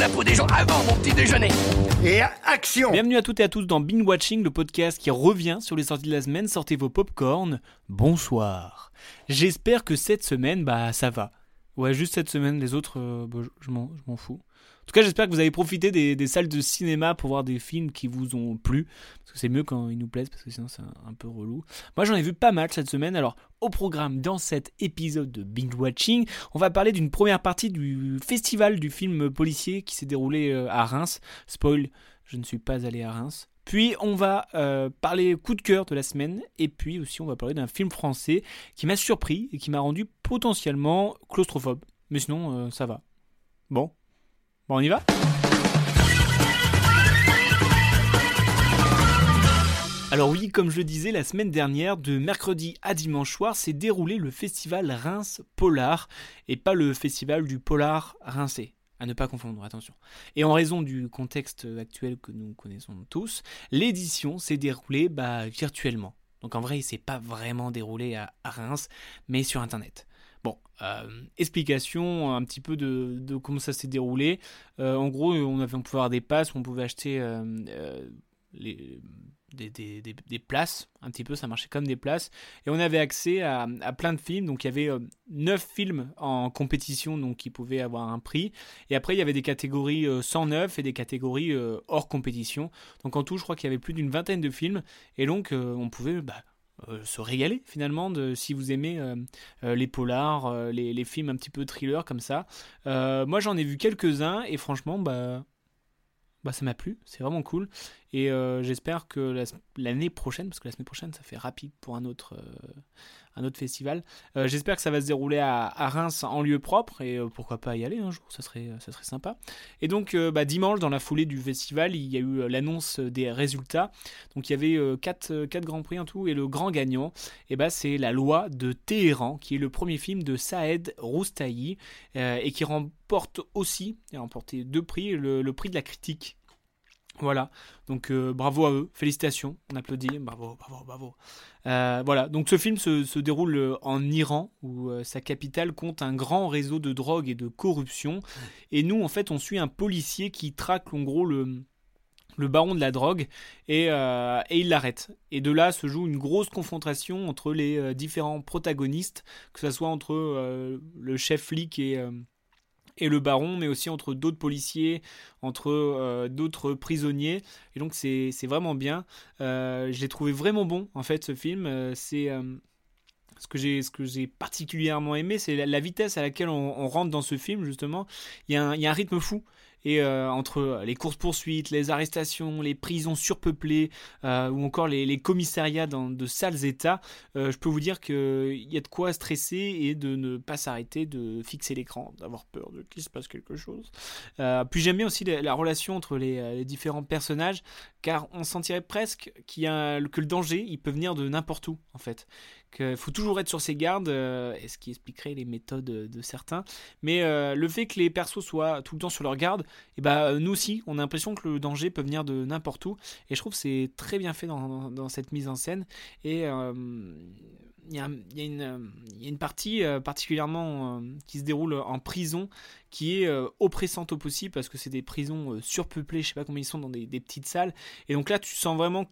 la peau des gens avant mon petit déjeuner. Et action Bienvenue à toutes et à tous dans Binge Watching, le podcast qui revient sur les sorties de la semaine. Sortez vos popcorn. Bonsoir. J'espère que cette semaine, bah ça va. Ouais, juste cette semaine, les autres, euh, bah, je m'en fous. En tout cas, j'espère que vous avez profité des, salles de cinéma pour voir des films qui vous ont plu. Parce que c'est mieux quand ils nous plaisent, parce que sinon c'est un, peu relou. Moi, j'en ai vu pas mal cette semaine. Alors, au programme, dans cet épisode de Binge Watching, on va parler d'une première partie du festival du film policier qui s'est déroulé euh, à Reims. Spoil, je ne suis pas allé à Reims. Puis on va euh, parler coup de cœur de la semaine et puis aussi on va parler d'un film français qui m'a surpris et qui m'a rendu potentiellement claustrophobe. Mais sinon euh, ça va. Bon, Bon, on y va? Alors oui, comme je le disais la semaine dernière, de mercredi à dimanche soir, s'est déroulé le festival Reims Polar, et pas le festival du Polar Rincé. À ne pas confondre, attention. Et en raison du contexte actuel que nous connaissons tous, l'édition s'est déroulée bah, virtuellement. Donc en vrai, il s'est pas vraiment déroulé à Reims, mais sur Internet. Bon, euh, explication un petit peu de, comment ça s'est déroulé. Euh, en gros, on, avait, pouvait avoir des passes, on pouvait acheter euh, des, places, un petit peu, ça marchait comme des places. Et on avait accès à, plein de films. Donc il y avait 9 films en compétition donc, qui pouvaient avoir un prix. Et après, il y avait des catégories 109 et des catégories hors compétition. Donc en tout, je crois qu'il y avait plus d'une vingtaine de films. Et donc on pouvait bah, euh, se régaler finalement de, si vous aimez euh, euh, les polars, les, films un petit peu thriller comme ça. moi j'en ai vu quelques-uns et franchement bah, bah ça m'a plu, c'est vraiment cool. Et j'espère que l'année prochaine, parce que la semaine prochaine ça fait rapide pour un autre, un autre festival. Euh, j'espère que ça va se dérouler à, Reims en lieu propre et euh, pourquoi pas y aller un jour, ça serait, ça serait sympa. Et donc euh, bah, dimanche, dans la foulée du festival, il y a eu l'annonce des résultats. Donc il y avait 4, quatre grands prix en tout et le grand gagnant, et bah, c'est La Loi de Téhéran, qui est le premier film de Saed Roustahi et qui remporte aussi, il a remporté deux prix, le prix de la critique voilà, donc euh, bravo à eux, félicitations, on applaudit, bravo, bravo, bravo. Euh, voilà, donc ce film se, déroule euh, en Iran, où sa capitale compte un grand réseau de drogue et de corruption. Et nous, en fait, on suit un policier qui traque en gros le, le baron de la drogue et, et il l'arrête. Et de là se joue une grosse confrontation entre les différents protagonistes, que ce soit entre le chef flic et et le baron, mais aussi entre d'autres policiers, entre euh, d'autres prisonniers. Et donc c'est vraiment bien. Euh, je l'ai trouvé vraiment bon, en fait, ce film. Euh, c'est ce que j'ai ce que j'ai particulièrement aimé, c'est la, vitesse à laquelle on, rentre dans ce film justement. Il y, il y a un rythme fou et euh, entre les courses poursuites, les arrestations, les prisons surpeuplées euh, ou encore les, commissariats dans de sales états, euh, je peux vous dire qu'il y a de quoi stresser et de ne pas s'arrêter de fixer l'écran, d'avoir peur de qu'il se passe quelque chose. puis j'aime bien aussi la, relation entre les, les, différents personnages car on sentirait presque qu'il y a, que le danger il peut venir de n'importe où en fait qu'il faut toujours être sur ses gardes, euh, ce qui expliquerait les méthodes de certains. Mais euh, le fait que les persos soient tout le temps sur leur garde, et eh ben, nous aussi, on a l'impression que le danger peut venir de n'importe où. Et je trouve que c'est très bien fait dans, cette mise en scène. Et euh, il y, a, une partie particulièrement qui se déroule en prison qui est oppressante au possible parce que c'est des prisons surpeuplées, je sais pas combien ils sont dans des, des, petites salles. Et donc là, tu sens vraiment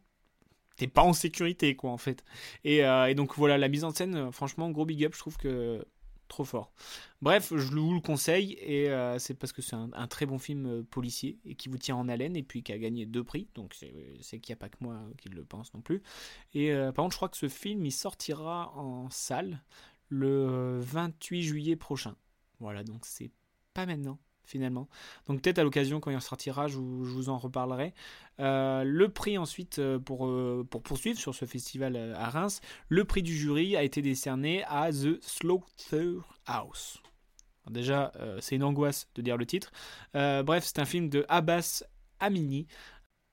t'es pas en sécurité, quoi, en fait. Euh, et, donc voilà, la mise en scène, euh, franchement, gros big up, je trouve que trop fort. Bref, je vous le conseille, et euh, c'est parce que c'est un, très bon film policier, et qui vous tient en haleine, et puis qui a gagné deux prix, donc c'est qu'il n'y a pas que moi qui le pense non plus. Et par contre, je crois que ce film, il sortira en salle le 28 juillet prochain. Voilà, donc c'est pas maintenant finalement. Donc peut-être à l'occasion quand il sortira, je vous, je vous en reparlerai. Euh, le prix ensuite euh, pour, euh, pour poursuivre sur ce festival à Reims, le prix du jury a été décerné à The Slaughterhouse. déjà, c'est une angoisse de dire le titre. bref, c'est un film de Abbas Amini.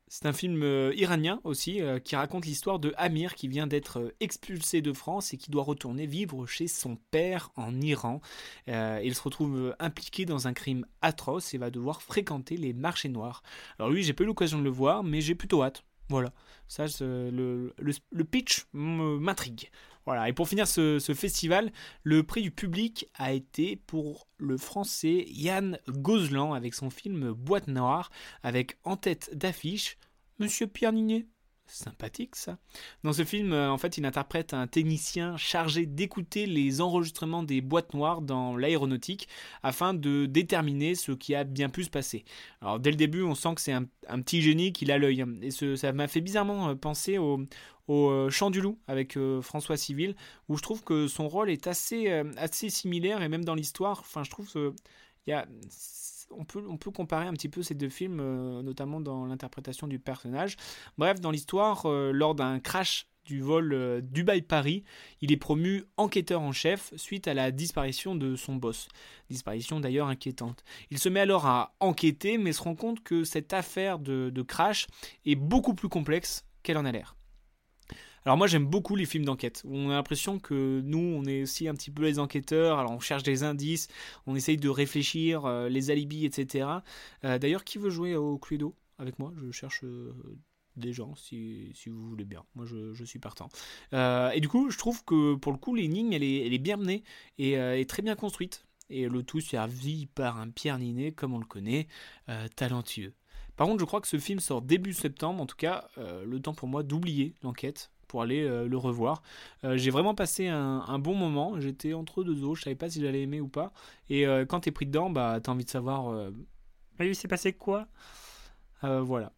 C'est un film euh, iranien aussi euh, qui raconte l'histoire de Amir qui vient d'être euh, expulsé de France et qui doit retourner vivre chez son père en Iran. il se retrouve impliqué dans un crime atroce et va devoir fréquenter les marchés noirs. Alors lui, j'ai pas eu l'occasion de le voir, mais j'ai plutôt hâte. Voilà, ça, le, le, pitch m'intrigue. Voilà, et pour finir ce, festival, le prix du public a été pour le français Yann Gozlan avec son film Boîte Noire, avec en tête d'affiche Monsieur Pierre Ninet. Sympathique ça. Dans ce film, euh, en fait, il interprète un technicien chargé d'écouter les enregistrements des boîtes noires dans l'aéronautique afin de déterminer ce qui a bien pu se passer. Alors dès le début, on sent que c'est un, petit génie qui a l'œil. Et ça m'a fait bizarrement euh, penser au, au Chant du Loup avec euh, François Civil, où je trouve que son rôle est assez, assez similaire et même dans l'histoire, enfin je trouve que y a on peut, comparer un petit peu ces deux films, euh, notamment dans l'interprétation du personnage. Bref, dans l'histoire, euh, lors d'un crash du vol euh, Dubaï-Paris, il est promu enquêteur en chef suite à la disparition de son boss. Disparition d'ailleurs inquiétante. Il se met alors à enquêter, mais se rend compte que cette affaire de crash est beaucoup plus complexe qu'elle en a l'air. Alors moi j'aime beaucoup les films d'enquête. On a l'impression que nous on est aussi un petit peu les enquêteurs. Alors on cherche des indices, on essaye de réfléchir, euh, les alibis, etc. Euh, d'ailleurs qui veut jouer au Cluedo avec moi? Je cherche euh, des gens si, vous voulez bien. Moi je, suis partant. et du coup je trouve que pour le coup l'énigme elle est, elle est bien menée et est très bien construite. Et le tout servi par un Pierre Ninet comme on le connaît, talentueux. Par contre, je crois que ce film sort début septembre, en tout cas, le temps pour moi d'oublier l'enquête pour aller euh, le revoir. Euh, j'ai vraiment passé un, bon moment. J'étais entre deux eaux. Je savais pas si j'allais aimer ou pas. Et euh, quand t'es pris dedans, bah t'as envie de savoir. Mais il s'est passé quoi? Voilà.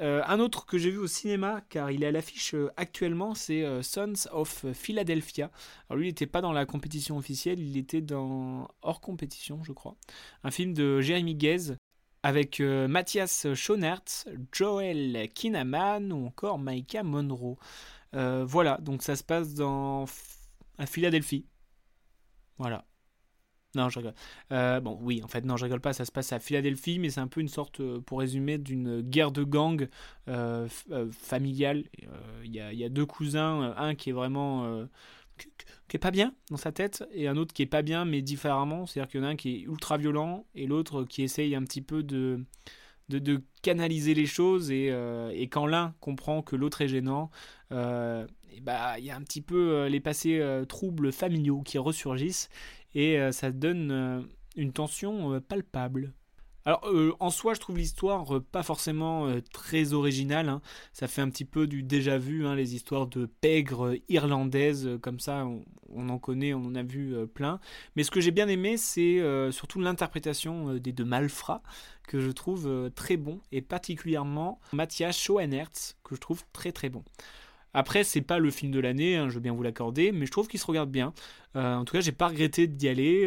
un autre que j'ai vu au cinéma, car il est à l'affiche actuellement, c'est Sons of Philadelphia. Alors lui, il n'était pas dans la compétition officielle, il était dans hors compétition, je crois. Un film de Jeremy Gaze avec Matthias Schoenertz, Joel Kinnaman ou encore Maika Monroe. Euh, voilà, donc ça se passe dans à Philadelphie. Voilà. Non, je rigole. Euh, bon, oui, en fait, non, je rigole pas. Ça se passe à Philadelphie, mais c'est un peu une sorte, euh, pour résumer, d'une guerre de gang familiale. Il y, a, deux cousins, un qui est vraiment qui est pas bien dans sa tête et un autre qui est pas bien mais différemment. C'est-à-dire qu'il y en a un qui est ultra violent et l'autre qui essaye un petit peu de de, canaliser les choses et, euh, et quand l'un comprend que l'autre est gênant, euh, bah, il y a un petit peu euh, les passés troubles familiaux qui ressurgissent et ça donne une tension palpable. Alors en soi, je trouve l'histoire pas forcément très originale. Hein. Ça fait un petit peu du déjà vu, hein, les histoires de pègres irlandaises comme ça. On, en connaît, on en a vu plein. Mais ce que j'ai bien aimé, c'est surtout l'interprétation des deux malfrats que je trouve euh, très bon et particulièrement Matthias Schoenertz que je trouve très très bon. Après, c'est pas le film de l'année, hein, je veux bien vous l'accorder, mais je trouve qu'il se regarde bien. Euh, en tout cas, j'ai pas regretté d'y aller.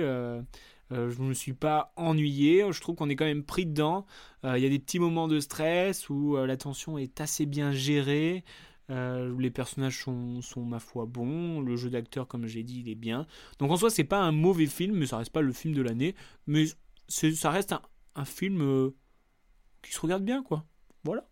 Euh, je ne me suis pas ennuyé. Je trouve qu'on est quand même pris dedans. Il y a des petits moments de stress où la tension est assez bien gérée. les personnages sont, ma foi bons. Le jeu d'acteur, comme j'ai dit, il est bien. Donc en soi, c'est pas un mauvais film, mais ça reste pas le film de l'année. Mais ça reste un, un film euh, qui se regarde bien, quoi. Voilà.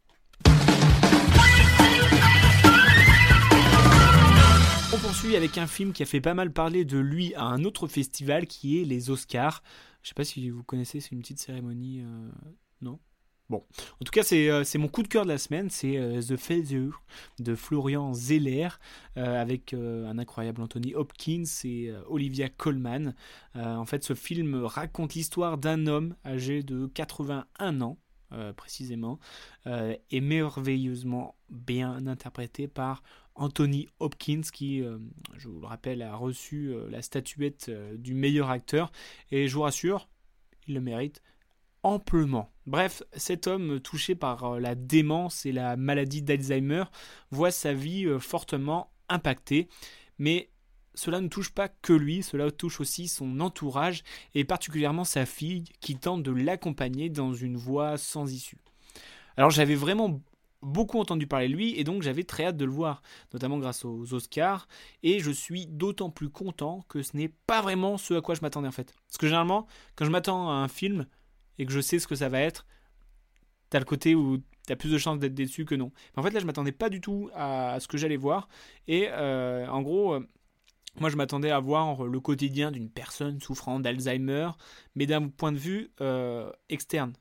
On poursuit avec un film qui a fait pas mal parler de lui à un autre festival qui est les Oscars. Je sais pas si vous connaissez, c'est une petite cérémonie. Euh, non? Bon, en tout cas, c'est euh, mon coup de cœur de la semaine, c'est euh, The Feather de Florian Zeller, avec un incroyable Anthony Hopkins et Olivia Colman. en fait, ce film raconte l'histoire d'un homme âgé de 81 ans, précisément, et merveilleusement bien interprété par Anthony Hopkins, qui, je vous le rappelle, a reçu la statuette du meilleur acteur. Et je vous rassure, il le mérite amplement. Bref, cet homme touché par euh, la démence et la maladie d'Alzheimer voit sa vie euh, fortement impactée, mais cela ne touche pas que lui, cela touche aussi son entourage et particulièrement sa fille qui tente de l'accompagner dans une voie sans issue. Alors j'avais vraiment beaucoup entendu parler de lui et donc j'avais très hâte de le voir, notamment grâce aux Oscars, et je suis d'autant plus content que ce n'est pas vraiment ce à quoi je m'attendais en fait. Parce que généralement, quand je m'attends à un film, et que je sais ce que ça va être, t'as le côté où t'as plus de chances d'être déçu que non. en fait, là, je m'attendais pas du tout à, ce que j'allais voir. Et euh, en gros, euh, moi, je m'attendais à voir le quotidien d'une personne souffrant d'Alzheimer, mais d'un point de vue euh, externe.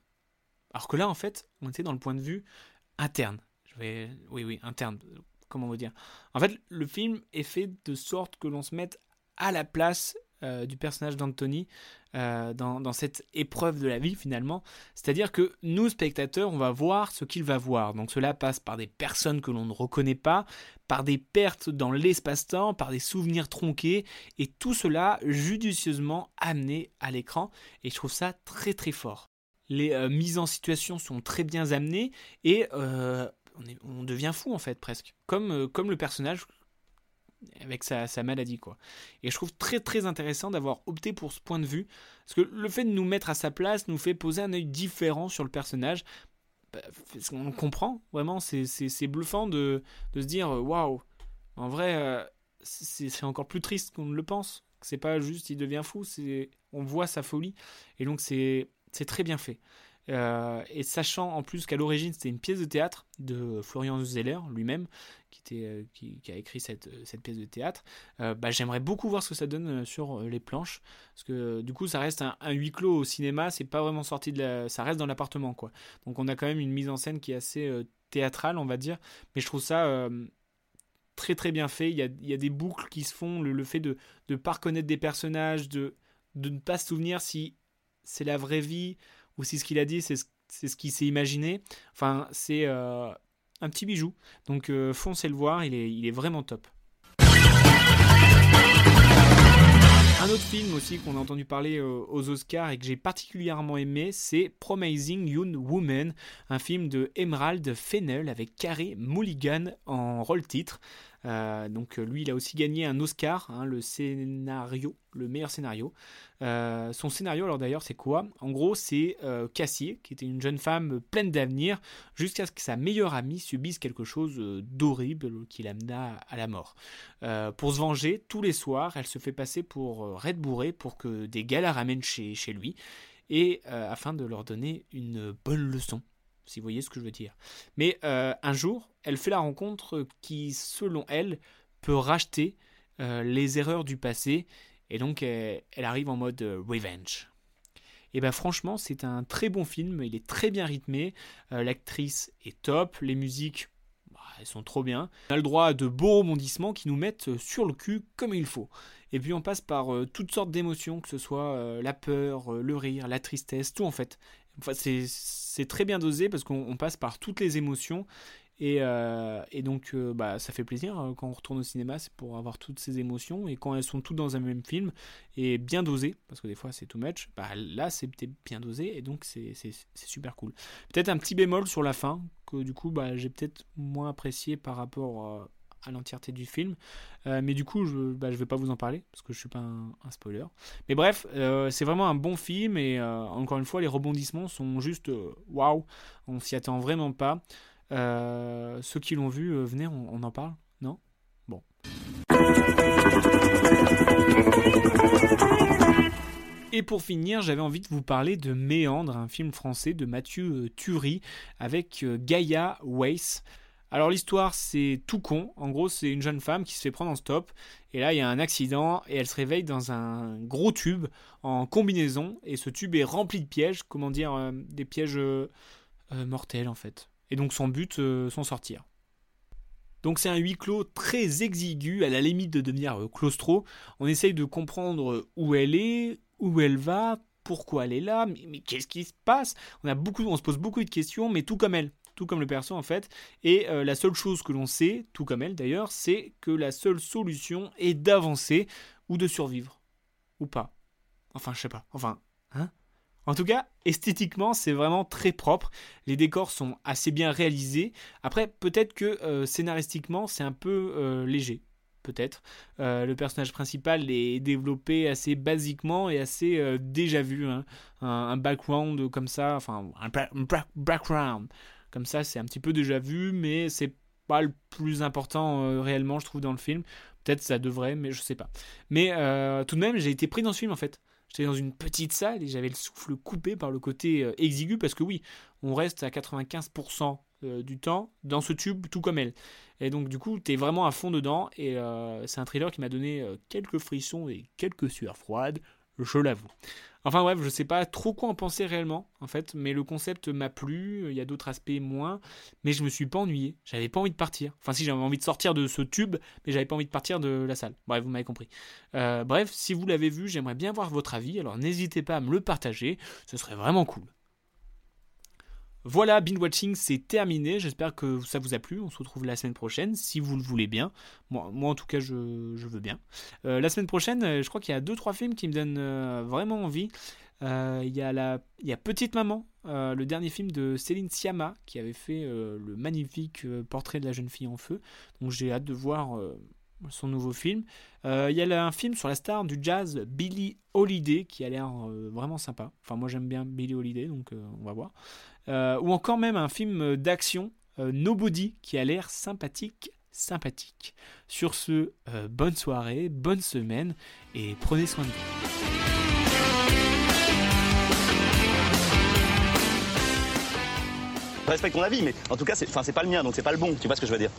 Alors que là, en fait, on était dans le point de vue interne. Je vais... Oui, oui, interne. Comment vous dire En fait, le film est fait de sorte que l'on se mette à la place euh, du personnage d'Anthony euh, dans, cette épreuve de la vie finalement. C'est-à-dire que nous, spectateurs, on va voir ce qu'il va voir. Donc cela passe par des personnes que l'on ne reconnaît pas, par des pertes dans l'espace-temps, par des souvenirs tronqués, et tout cela judicieusement amené à l'écran. Et je trouve ça très très fort. Les euh, mises en situation sont très bien amenées et on, devient fou en fait presque. Comme, comme le personnage avec sa, maladie quoi. Et je trouve très très intéressant d'avoir opté pour ce point de vue, parce que le fait de nous mettre à sa place nous fait poser un œil différent sur le personnage. Bah, on comprend vraiment, c'est bluffant de, de, se dire waouh, en vrai euh, c'est encore plus triste qu'on ne le pense. C'est pas juste il devient fou, c'est on voit sa folie et donc c'est très bien fait. Euh, et sachant en plus qu'à l'origine c'était une pièce de théâtre de Florian Zeller lui-même, qui, euh, qui, a écrit cette, cette pièce de théâtre, euh, bah, j'aimerais beaucoup voir ce que ça donne sur les planches, parce que du coup ça reste un, huis clos au cinéma, c'est pas vraiment sorti de la, ça reste dans l'appartement quoi. Donc on a quand même une mise en scène qui est assez théâtrale on va dire, mais je trouve ça très très bien fait. Il y a, y a des boucles qui se font, le, fait de ne pas reconnaître des personnages, de, de ne pas se souvenir si c'est la vraie vie ou si ce qu'il a dit, c'est ce, qu'il s'est imaginé. Enfin, c'est euh, un petit bijou. Donc euh, foncez le voir, il est, vraiment top. Un autre film aussi qu'on a entendu parler euh, aux Oscars et que j'ai particulièrement aimé, c'est Promising Young Woman, un film de Emerald Fennell avec Carey Mulligan en rôle titre. Euh, donc euh, lui, il a aussi gagné un Oscar, hein, le scénario, le meilleur scénario. Euh, son scénario, alors d'ailleurs, c'est quoi? En gros, c'est Cassie, qui était une jeune femme pleine d'avenir, jusqu'à ce que sa meilleure amie subisse quelque chose d'horrible qui l'amena à la mort. pour se venger, tous les soirs, elle se fait passer pour Red Bourré pour que des gars la ramènent chez, chez lui, et afin de leur donner une bonne leçon si vous voyez ce que je veux dire. Mais un jour, elle fait la rencontre qui, selon elle, peut racheter euh, les erreurs du passé, et donc elle, arrive en mode euh, revenge. Et ben franchement, c'est un très bon film, il est très bien rythmé, l'actrice est top, les musiques, bah, elles sont trop bien. On a le droit à de beaux rebondissements qui nous mettent sur le cul comme il faut. Et puis on passe par toutes sortes d'émotions, que ce soit la peur, le rire, la tristesse, tout en fait c'est très bien dosé parce qu'on passe par toutes les émotions. Et, euh, donc, euh, bah, ça fait plaisir hein, quand on retourne au cinéma, c'est pour avoir toutes ces émotions. Et quand elles sont toutes dans un même film et bien dosées, parce que des fois c'est too much, bah, là c'est bien dosé et donc c'est super cool. Peut-être un petit bémol sur la fin, que du coup bah, j'ai peut-être moins apprécié par rapport euh, à l'entièreté du film. Mais du coup, je ne bah, vais pas vous en parler parce que je suis pas un, spoiler. Mais bref, c'est vraiment un bon film et encore une fois, les rebondissements sont juste waouh. On s'y attend vraiment pas. Ceux qui l'ont vu, venez, on, en parle, non? Bon. Et pour finir, j'avais envie de vous parler de Méandre, un film français de Mathieu Turi avec Gaïa Weiss. Alors l'histoire c'est tout con, en gros c'est une jeune femme qui se fait prendre en stop et là il y a un accident et elle se réveille dans un gros tube en combinaison et ce tube est rempli de pièges, comment dire, euh, des pièges euh, euh, mortels en fait. Et donc son but, s'en sortir. Donc c'est un huis clos très exigu, à la limite de devenir claustro. On essaye de comprendre où elle est, où elle va, pourquoi elle est là, mais, qu'est-ce qui se passe? On, a beaucoup, on se pose beaucoup de questions, mais tout comme elle tout comme le perso en fait. Et euh, la seule chose que l'on sait, tout comme elle d'ailleurs, c'est que la seule solution est d'avancer ou de survivre. Ou pas. Enfin, je sais pas. Enfin, hein? En tout cas, esthétiquement, c'est vraiment très propre. Les décors sont assez bien réalisés. Après, peut-être que euh, scénaristiquement, c'est un peu euh, léger. Peut-être. le personnage principal est développé assez basiquement et assez déjà vu. Hein. Un, background comme ça, enfin, un background comme ça, c'est un petit peu déjà vu, mais c'est pas le plus important euh, réellement, je trouve, dans le film. Peut-être ça devrait, mais je sais pas. Mais euh, tout de même, j'ai été pris dans ce film en fait. J'étais dans une petite salle et j'avais le souffle coupé par le côté euh, exigu parce que oui, on reste à 95% euh, du temps dans ce tube, tout comme elle. Et donc, du coup, t'es vraiment à fond dedans. Et euh, c'est un thriller qui m'a donné quelques frissons et quelques sueurs froides, je l'avoue. Enfin bref, je sais pas trop quoi en penser réellement, en fait, mais le concept m'a plu, il y a d'autres aspects moins, mais je me suis pas ennuyé, j'avais pas envie de partir. Enfin si, j'avais envie de sortir de ce tube, mais j'avais pas envie de partir de la salle. Bref, vous m'avez compris. Euh, bref, si vous l'avez vu, j'aimerais bien voir votre avis, alors n'hésitez pas à me le partager, ce serait vraiment cool. Voilà, binge watching, c'est terminé. J'espère que ça vous a plu. On se retrouve la semaine prochaine, si vous le voulez bien. Moi, moi en tout cas, je, je veux bien. Euh, la semaine prochaine, euh, je crois qu'il y a deux trois films qui me donnent euh, vraiment envie. Il y a la, il y a Petite Maman, le dernier film de Céline Sciamma, qui avait fait le magnifique portrait de la jeune fille en feu. Donc j'ai hâte de voir son nouveau film. Euh, Il y a un film sur la star du jazz, Billie Holiday, qui a l'air euh, vraiment sympa. Enfin, moi j'aime bien Billie Holiday, donc euh, on va voir. Ou encore même un film d'action, Nobody, qui a l'air sympathique, sympathique. Sur ce, bonne soirée, bonne semaine, et prenez soin de vous. Je respecte ton avis, mais en tout cas, c'est pas le mien, donc c'est pas le bon. Tu vois ce que je veux dire